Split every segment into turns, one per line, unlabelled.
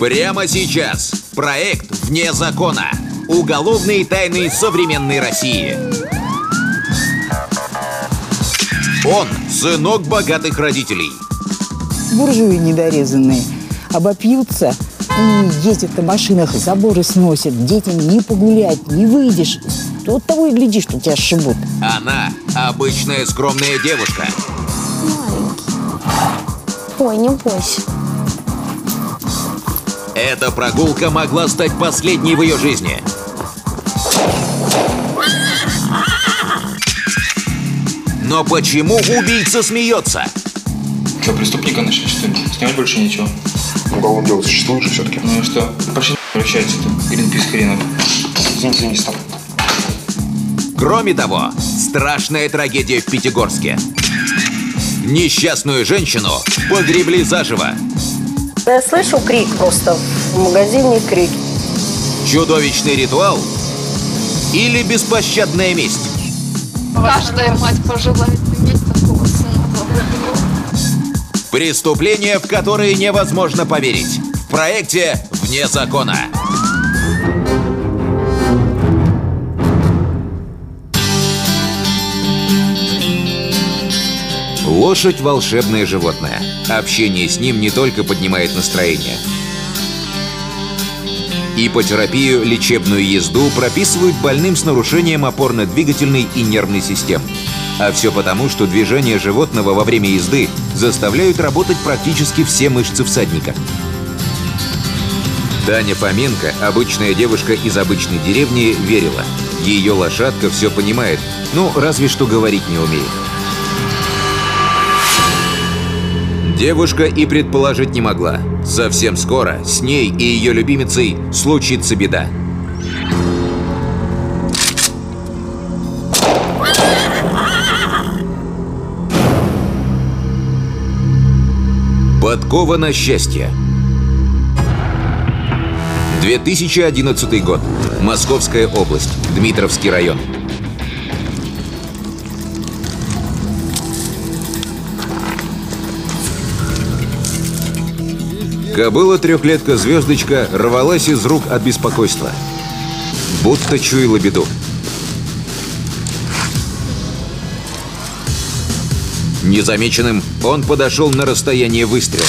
Прямо сейчас. Проект «Вне закона». Уголовные тайны современной России. Он – сынок богатых родителей.
Буржуи недорезанные обопьются, и ездят на машинах, заборы сносят, детям не погулять, не выйдешь. Вот того и гляди, что тебя сшибут.
Она – обычная скромная девушка.
Ой, не бойся.
Эта прогулка могла стать последней в ее жизни. Но почему убийца смеется?
Что, преступника нашли, что ли? Снимать больше ничего.
Уголовное дело существует же все-таки.
Ну и что? Пошли прощайте-то. Гринпис хренов.
Извините, извините, стоп.
Кроме того, страшная трагедия в Пятигорске. Несчастную женщину погребли заживо.
Я слышу крик просто. В магазине крик.
Чудовищный ритуал или беспощадная месть?
Каждая мать пожелает иметь такого сына.
Преступления, в которые невозможно поверить. В проекте «Вне закона». Лошадь – волшебное животное. Общение с ним не только поднимает настроение. Ипотерапию, лечебную езду прописывают больным с нарушением опорно-двигательной и нервной систем. А все потому, что движения животного во время езды заставляют работать практически все мышцы всадника. Таня Фоменко, обычная девушка из обычной деревни, верила. Ее лошадка все понимает, ну, разве что говорить не умеет. Девушка и предположить не могла. Совсем скоро с ней и ее любимицей случится беда. Подкова на счастье. 2011 год. Московская область. Дмитровский район. Кобыла трехлетка звездочка рвалась из рук от беспокойства. Будто чуяла беду. Незамеченным он подошел на расстояние выстрела.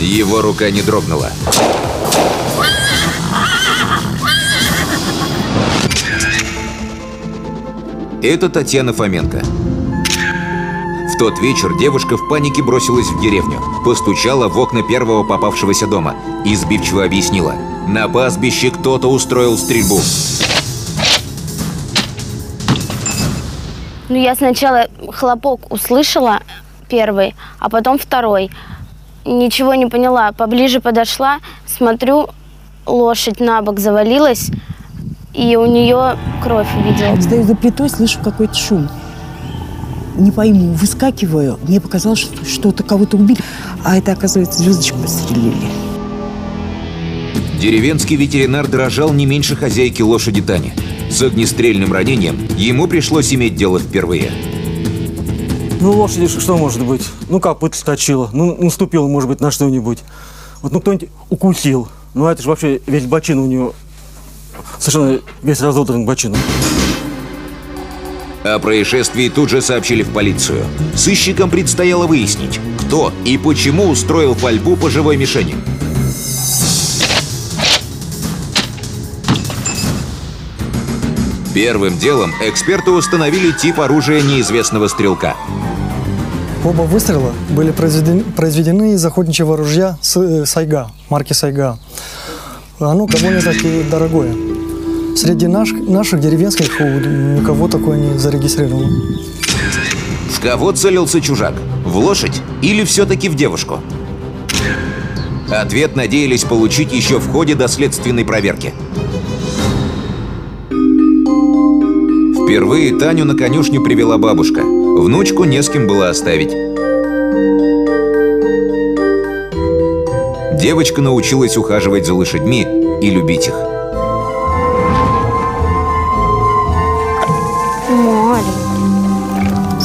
Его рука не дрогнула. Это Татьяна Фоменко. В тот вечер девушка в панике бросилась в деревню, постучала в окна первого попавшегося дома и сбивчиво объяснила. На пастбище кто-то устроил стрельбу.
Ну, я сначала хлопок услышала первый, а потом второй. Ничего не поняла. Поближе подошла, смотрю, лошадь на бок завалилась, и у нее кровь увидела.
Стою за плитой, слышу какой-то шум. Не пойму, выскакиваю. Мне показалось, что что-то кого-то убили. А это, оказывается, звездочку подстрелили.
Деревенский ветеринар дрожал не меньше хозяйки лошади Тани. С огнестрельным ранением ему пришлось иметь дело впервые.
Ну, лошади что может быть? Ну, копыта скочила, ну, наступила, может быть, на что-нибудь. Вот, ну, кто-нибудь укусил. Ну, а это же вообще весь бочин у нее совершенно весь разодран бочином.
О происшествии тут же сообщили в полицию. Сыщикам предстояло выяснить, кто и почему устроил пальбу по живой мишени. Первым делом эксперты установили тип оружия неизвестного стрелка.
Оба выстрела были произведены, произведены из охотничьего ружья э, Сайга, марки Сайга. Оно довольно-таки дорогое. Среди наш, наших деревенских никого такое не зарегистрировано.
В кого целился чужак? В лошадь или все-таки в девушку? Ответ надеялись получить еще в ходе доследственной проверки. Впервые Таню на конюшню привела бабушка. Внучку не с кем было оставить. Девочка научилась ухаживать за лошадьми и любить их.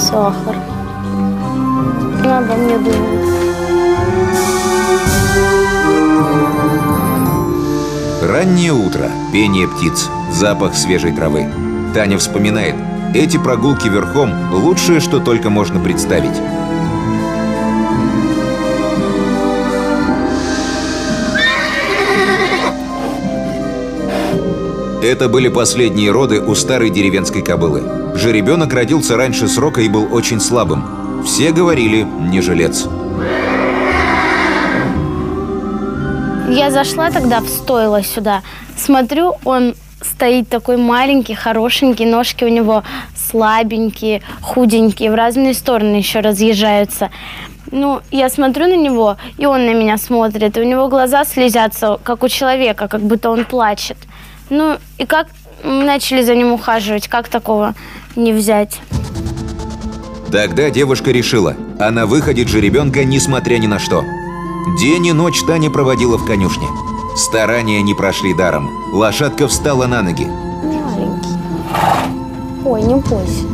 сахар. Она обо мне думает.
Раннее утро, пение птиц, запах свежей травы. Таня вспоминает, эти прогулки верхом – лучшее, что только можно представить. Это были последние роды у старой деревенской кобылы. Жеребенок родился раньше срока и был очень слабым. Все говорили «не жилец».
Я зашла тогда в стойло сюда. Смотрю, он стоит такой маленький, хорошенький, ножки у него слабенькие, худенькие, в разные стороны еще разъезжаются. Ну, я смотрю на него, и он на меня смотрит, и у него глаза слезятся, как у человека, как будто он плачет. Ну, и как начали за ним ухаживать, как такого не взять?
Тогда девушка решила, она выходит же ребенка, несмотря ни на что. День и ночь Таня проводила в конюшне. Старания не прошли даром. Лошадка встала на ноги.
Маленький. Ой, не бойся.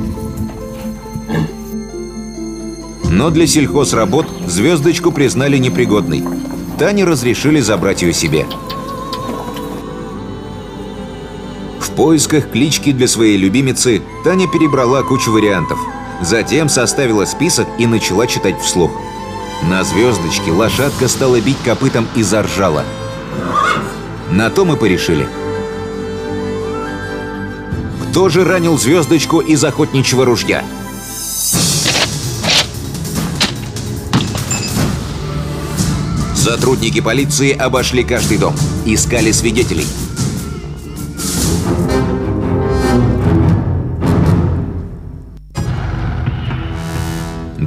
Но для сельхозработ звездочку признали непригодной. Тане разрешили забрать ее себе. Поисках клички для своей любимицы Таня перебрала кучу вариантов. Затем составила список и начала читать вслух. На звездочке лошадка стала бить копытом и заржала. На то мы порешили. Кто же ранил звездочку из охотничьего ружья? Сотрудники полиции обошли каждый дом, искали свидетелей.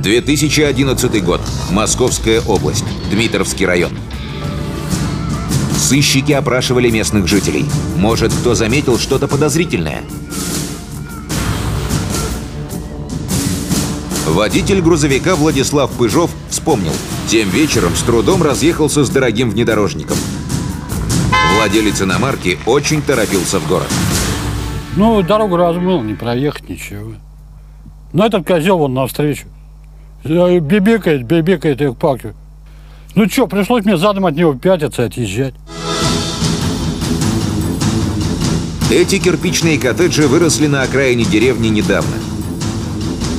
«2011 год. Московская область. Дмитровский район. Сыщики опрашивали местных жителей. Может, кто заметил что-то подозрительное? Водитель грузовика Владислав Пыжов вспомнил. Тем вечером с трудом разъехался с дорогим внедорожником. Владелец иномарки очень торопился в город.
Ну, дорогу размыл, не проехать ничего. Но этот козел вон навстречу. Бибикает, бибикает их паки. Ну что, пришлось мне задом от него пятиться и отъезжать.
Эти кирпичные коттеджи выросли на окраине деревни недавно.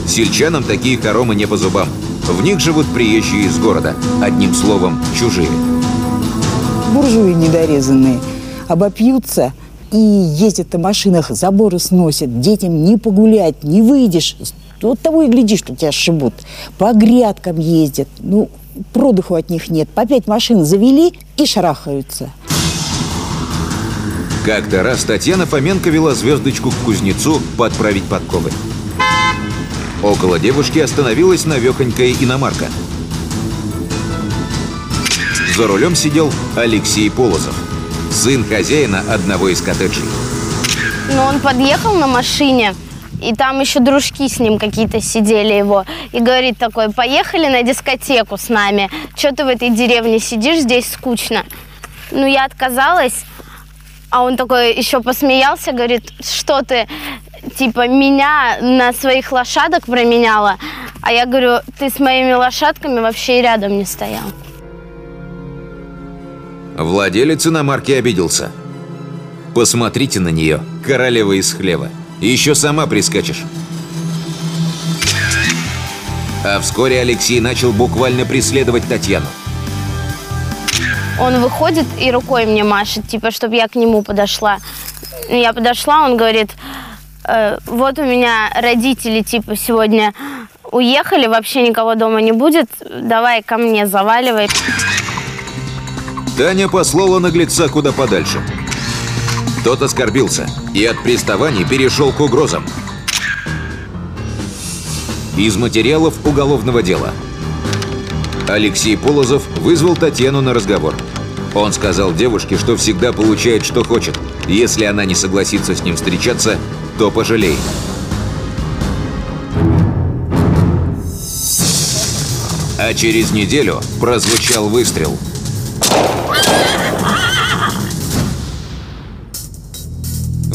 Сельчанам такие хоромы не по зубам. В них живут приезжие из города. Одним словом, чужие.
Буржуи недорезанные обопьются и ездят на машинах, заборы сносят. Детям не погулять, не выйдешь. Вот того и гляди, что тебя сшибут. По грядкам ездят. Ну, продыху от них нет. По пять машин завели и шарахаются.
Как-то раз Татьяна Фоменко вела звездочку к кузнецу подправить подковы. Около девушки остановилась навехонькая иномарка. За рулем сидел Алексей Полозов, сын хозяина одного из коттеджей.
Но он подъехал на машине, и там еще дружки с ним какие-то сидели его. И говорит такой, поехали на дискотеку с нами. Че ты в этой деревне сидишь, здесь скучно. Ну, я отказалась, а он такой еще посмеялся, говорит, что ты, типа, меня на своих лошадок променяла. А я говорю, ты с моими лошадками вообще и рядом не стоял.
Владелец иномарки обиделся. Посмотрите на нее, королева из хлева. Еще сама прискачешь. А вскоре Алексей начал буквально преследовать Татьяну.
Он выходит и рукой мне машет, типа, чтобы я к нему подошла. Я подошла, он говорит, «Э, вот у меня родители, типа, сегодня уехали, вообще никого дома не будет, давай ко мне, заваливай.
Таня послала наглеца куда подальше. Тот оскорбился и от приставаний перешел к угрозам. Из материалов уголовного дела. Алексей Полозов вызвал Татьяну на разговор. Он сказал девушке, что всегда получает, что хочет. Если она не согласится с ним встречаться, то пожалеет. А через неделю прозвучал выстрел.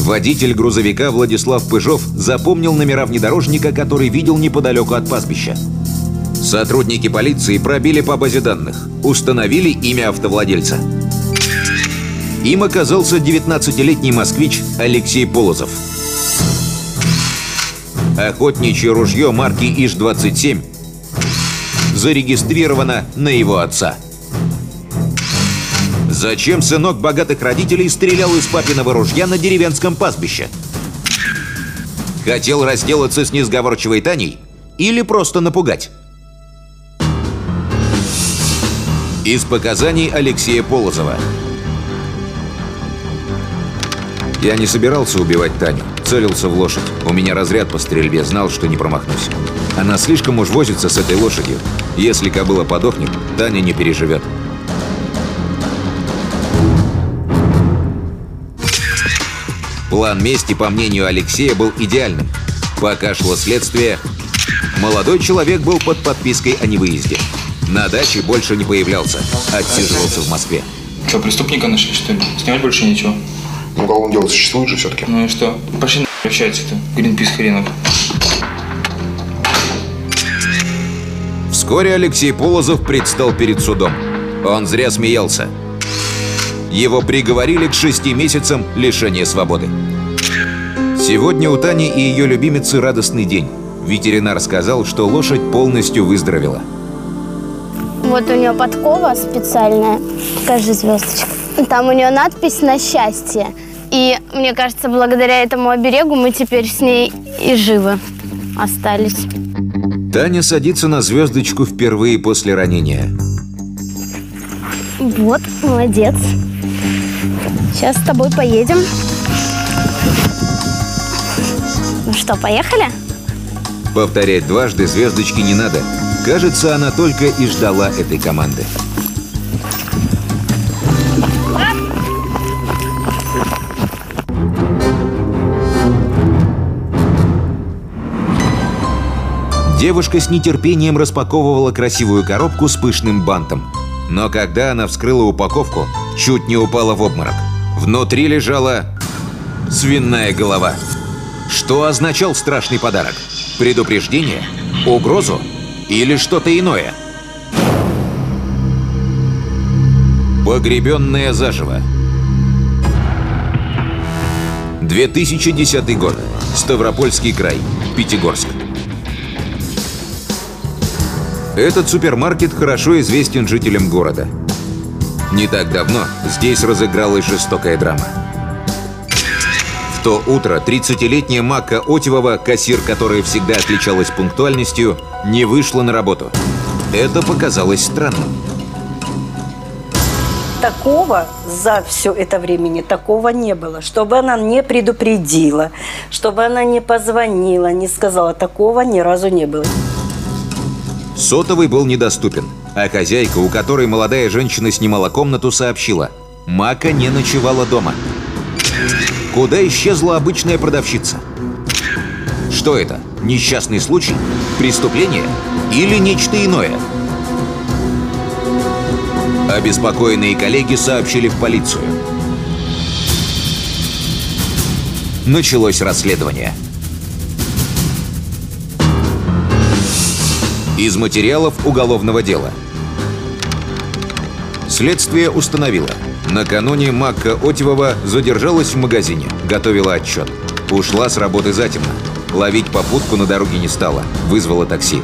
Водитель грузовика Владислав Пыжов запомнил номера внедорожника, который видел неподалеку от пастбища. Сотрудники полиции пробили по базе данных, установили имя автовладельца. Им оказался 19-летний москвич Алексей Полозов. Охотничье ружье марки ИЖ-27 зарегистрировано на его отца. Зачем сынок богатых родителей стрелял из папиного ружья на деревенском пастбище? Хотел разделаться с несговорчивой Таней или просто напугать? Из показаний Алексея Полозова. Я не собирался убивать Таню. Целился в лошадь. У меня разряд по стрельбе, знал, что не промахнусь. Она слишком уж возится с этой лошадью. Если кобыла подохнет, Таня не переживет. План мести, по мнению Алексея, был идеальным. Пока шло следствие, молодой человек был под подпиской о невыезде. На даче больше не появлялся, отсиживался в Москве.
Что, преступника нашли, что ли? Снимать больше ничего.
Ну, уголовное дело существует же все-таки.
Ну и что? Пошли на общаться-то, Гринпис хренов.
Вскоре Алексей Полозов предстал перед судом. Он зря смеялся. Его приговорили к шести месяцам лишения свободы. Сегодня у Тани и ее любимицы радостный день. Ветеринар сказал, что лошадь полностью выздоровела.
Вот у нее подкова специальная. Покажи звездочку. Там у нее надпись на счастье. И мне кажется, благодаря этому оберегу мы теперь с ней и живы остались.
Таня садится на звездочку впервые после ранения.
Вот, молодец. Сейчас с тобой поедем. Ну что, поехали?
Повторять дважды звездочки не надо. Кажется, она только и ждала этой команды. Девушка с нетерпением распаковывала красивую коробку с пышным бантом. Но когда она вскрыла упаковку, чуть не упала в обморок. Внутри лежала свиная голова. Что означал страшный подарок? Предупреждение? Угрозу? Или что-то иное? Погребенная заживо. 2010 год. Ставропольский край. Пятигорск. Этот супермаркет хорошо известен жителям города. Не так давно здесь разыгралась жестокая драма. В то утро 30-летняя Макка Отевова, кассир, которая всегда отличалась пунктуальностью, не вышла на работу. Это показалось странным.
Такого за все это времени такого не было. Чтобы она не предупредила, чтобы она не позвонила, не сказала, такого ни разу не было.
Сотовый был недоступен, а хозяйка, у которой молодая женщина снимала комнату, сообщила Мака не ночевала дома. Куда исчезла обычная продавщица? Что это? Несчастный случай? Преступление? Или нечто иное? Обеспокоенные коллеги сообщили в полицию. Началось расследование. Из материалов уголовного дела. Следствие установило. Накануне Макка Отевова задержалась в магазине, готовила отчет. Ушла с работы затемно. Ловить попутку на дороге не стала, вызвала такси.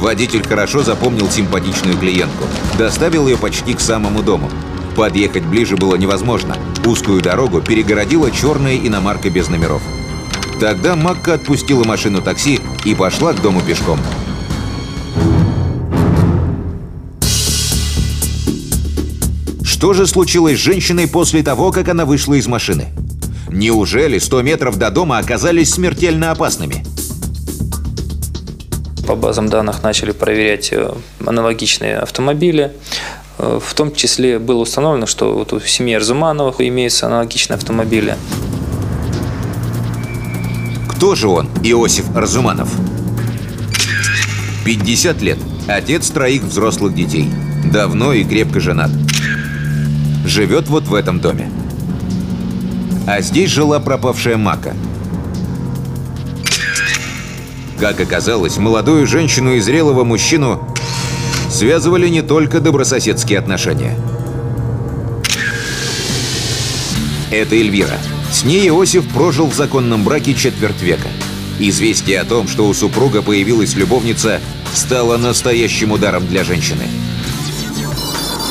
Водитель хорошо запомнил симпатичную клиентку. Доставил ее почти к самому дому. Подъехать ближе было невозможно. Узкую дорогу перегородила черная иномарка без номеров. Тогда Макка отпустила машину такси и пошла к дому пешком. Что же случилось с женщиной после того, как она вышла из машины? Неужели 100 метров до дома оказались смертельно опасными?
По базам данных начали проверять э, аналогичные автомобили. Э, В том числе было установлено, что вот у семьи Арзумановых имеются аналогичные автомобили.
Кто же он, Иосиф Разуманов? 50 лет. Отец троих взрослых детей. Давно и крепко женат. Живет вот в этом доме. А здесь жила пропавшая Мака. Как оказалось, молодую женщину и зрелого мужчину связывали не только добрососедские отношения. Это Эльвира. С ней Иосиф прожил в законном браке четверть века. Известие о том, что у супруга появилась любовница, стало настоящим ударом для женщины.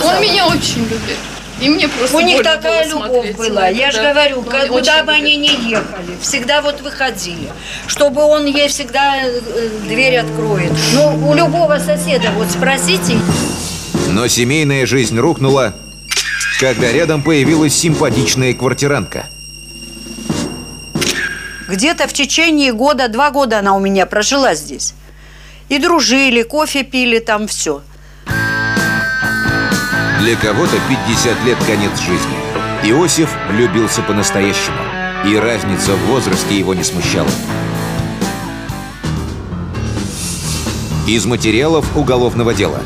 Он меня очень любит. И мне просто
У них такая
было
любовь
смотреть
была.
на
Я
это,
же
да.
говорю, как-
очень
куда бы
любит.
они ни ехали, всегда вот выходили. Чтобы он ей всегда э, дверь откроет. Ну, у любого соседа, вот спросите,
Но семейная жизнь рухнула, когда рядом появилась симпатичная квартирантка.
где-то в течение года, два года она у меня прожила здесь. И дружили, кофе пили, там все.
Для кого-то 50 лет конец жизни. Иосиф влюбился по-настоящему. И разница в возрасте его не смущала. Из материалов уголовного дела.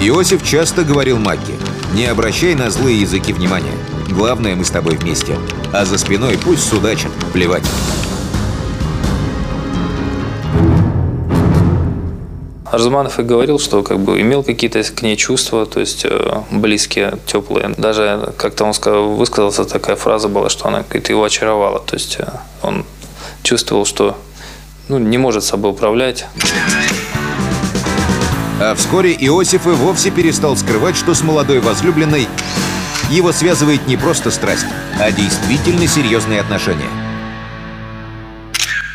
Иосиф часто говорил Макке, не обращай на злые языки внимания. Главное, мы с тобой вместе. А за спиной пусть судачат, плевать.
Арзуманов и говорил, что как бы имел какие-то к ней чувства, то есть э, близкие, теплые. Даже как-то он сказал, высказался, такая фраза была, что она говорит, его очаровала. То есть э, он чувствовал, что ну, не может собой управлять.
А вскоре Иосиф и вовсе перестал скрывать, что с молодой возлюбленной его связывает не просто страсть, а действительно серьезные отношения.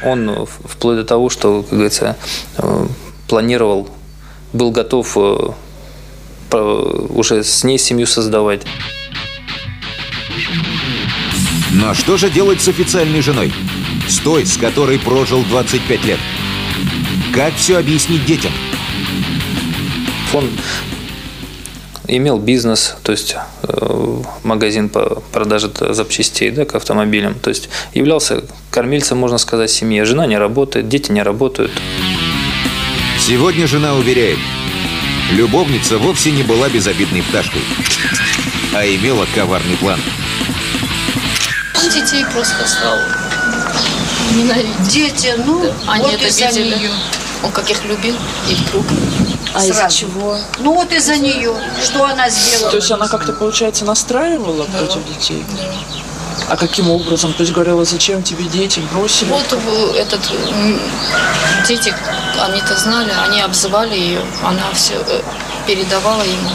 Он э, вплоть до того, что, как говорится, планировал, был готов э, уже с ней семью создавать.
Но что же делать с официальной женой? С той, с которой прожил 25 лет? Как все объяснить детям?
Он имел бизнес, то есть э, магазин по продаже запчастей да, к автомобилям. То есть являлся кормильцем, можно сказать, семьи. Жена не работает, дети не работают.
Сегодня жена уверяет, любовница вовсе не была безобидной пташкой, а имела коварный план.
Он детей просто стал ненавидеть.
Дети, ну,
Они
вот
это
из-за
видели.
нее.
Он как их любил, и вдруг
А из-за чего?
Ну вот из-за нее. Что она сделала?
То есть она как-то, получается, настраивала против детей? А каким образом? То есть говорила, зачем тебе дети, бросили?
Вот э, этот м, дети, они-то знали, они обзывали ее, она все передавала ему.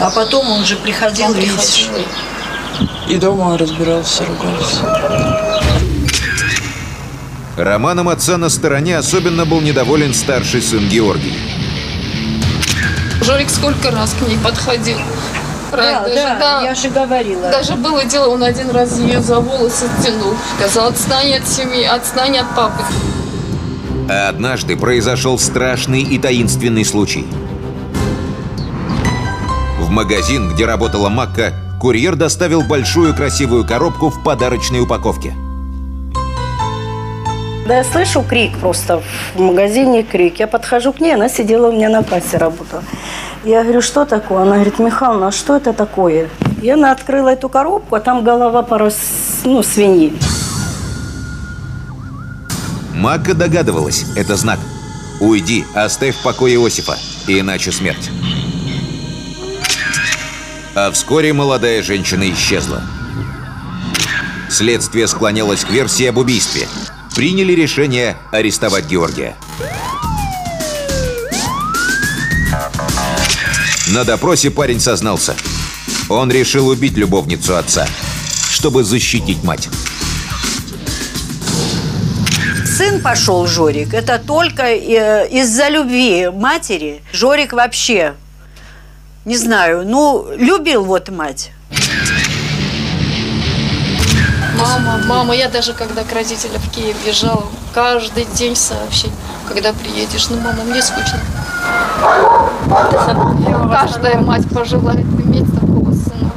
А потом он же приходил,
он приходил. и-
И дома разбирался, ругался.
Романом отца на стороне особенно был недоволен старший сын Георгий.
Жорик сколько раз к ней подходил.
Да,
даже,
да, я же говорила.
Даже было дело, он один раз ее за волосы тянул. Сказал, отстань от семьи, отстань от папы.
А однажды произошел страшный и таинственный случай. В магазин, где работала Макка, курьер доставил большую красивую коробку в подарочной упаковке.
Да я слышу крик просто в магазине крик. Я подхожу к ней, она сидела у меня на кассе работала. Я говорю, что такое? Она говорит, Михайловна, а что это такое? И она открыла эту коробку, а там голова пару с- ну, свиньи.
Макка догадывалась, это знак. Уйди, оставь в покое Иосифа, иначе смерть. А вскоре молодая женщина исчезла. Следствие склонялось к версии об убийстве. Приняли решение арестовать Георгия. На допросе парень сознался. Он решил убить любовницу отца, чтобы защитить мать.
Сын пошел, Жорик, это только э, из-за любви матери. Жорик вообще, не знаю, ну, любил вот мать.
Мама, мама, я даже когда к родителям в Киев езжала, каждый день сообщить, когда приедешь, ну, мама, мне скучно. Каждая мать пожелает иметь такого сына.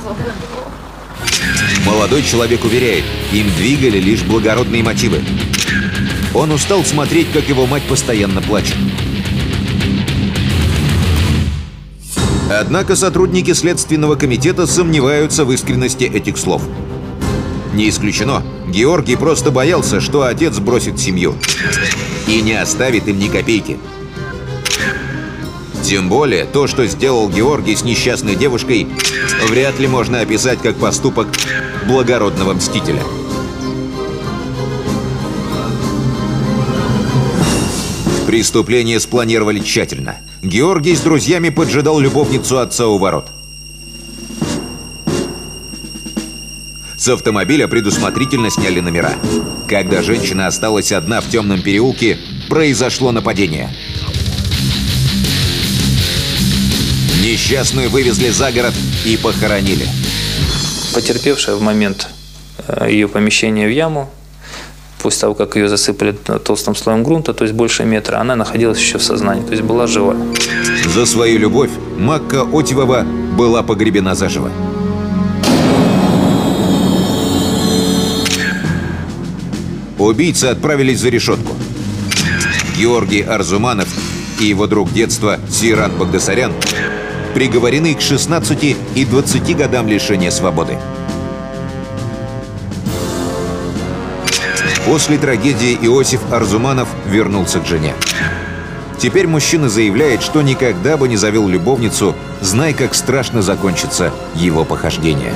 Молодой человек уверяет, им двигали лишь благородные мотивы. Он устал смотреть, как его мать постоянно плачет. Однако сотрудники Следственного комитета сомневаются в искренности этих слов. Не исключено, Георгий просто боялся, что отец бросит семью и не оставит им ни копейки. Тем более, то, что сделал Георгий с несчастной девушкой, вряд ли можно описать как поступок благородного мстителя. Преступление спланировали тщательно. Георгий с друзьями поджидал любовницу отца у ворот. С автомобиля предусмотрительно сняли номера. Когда женщина осталась одна в темном переулке, произошло нападение. Несчастную вывезли за город и похоронили.
Потерпевшая в момент э, ее помещения в яму, после того, как ее засыпали толстым слоем грунта, то есть больше метра, она находилась еще в сознании, то есть была жива.
За свою любовь Макка Отивова была погребена заживо. Убийцы отправились за решетку. Георгий Арзуманов и его друг детства Сират Багдасарян приговорены к 16 и 20 годам лишения свободы. После трагедии Иосиф Арзуманов вернулся к жене. Теперь мужчина заявляет, что никогда бы не завел любовницу, зная, как страшно закончится его похождение.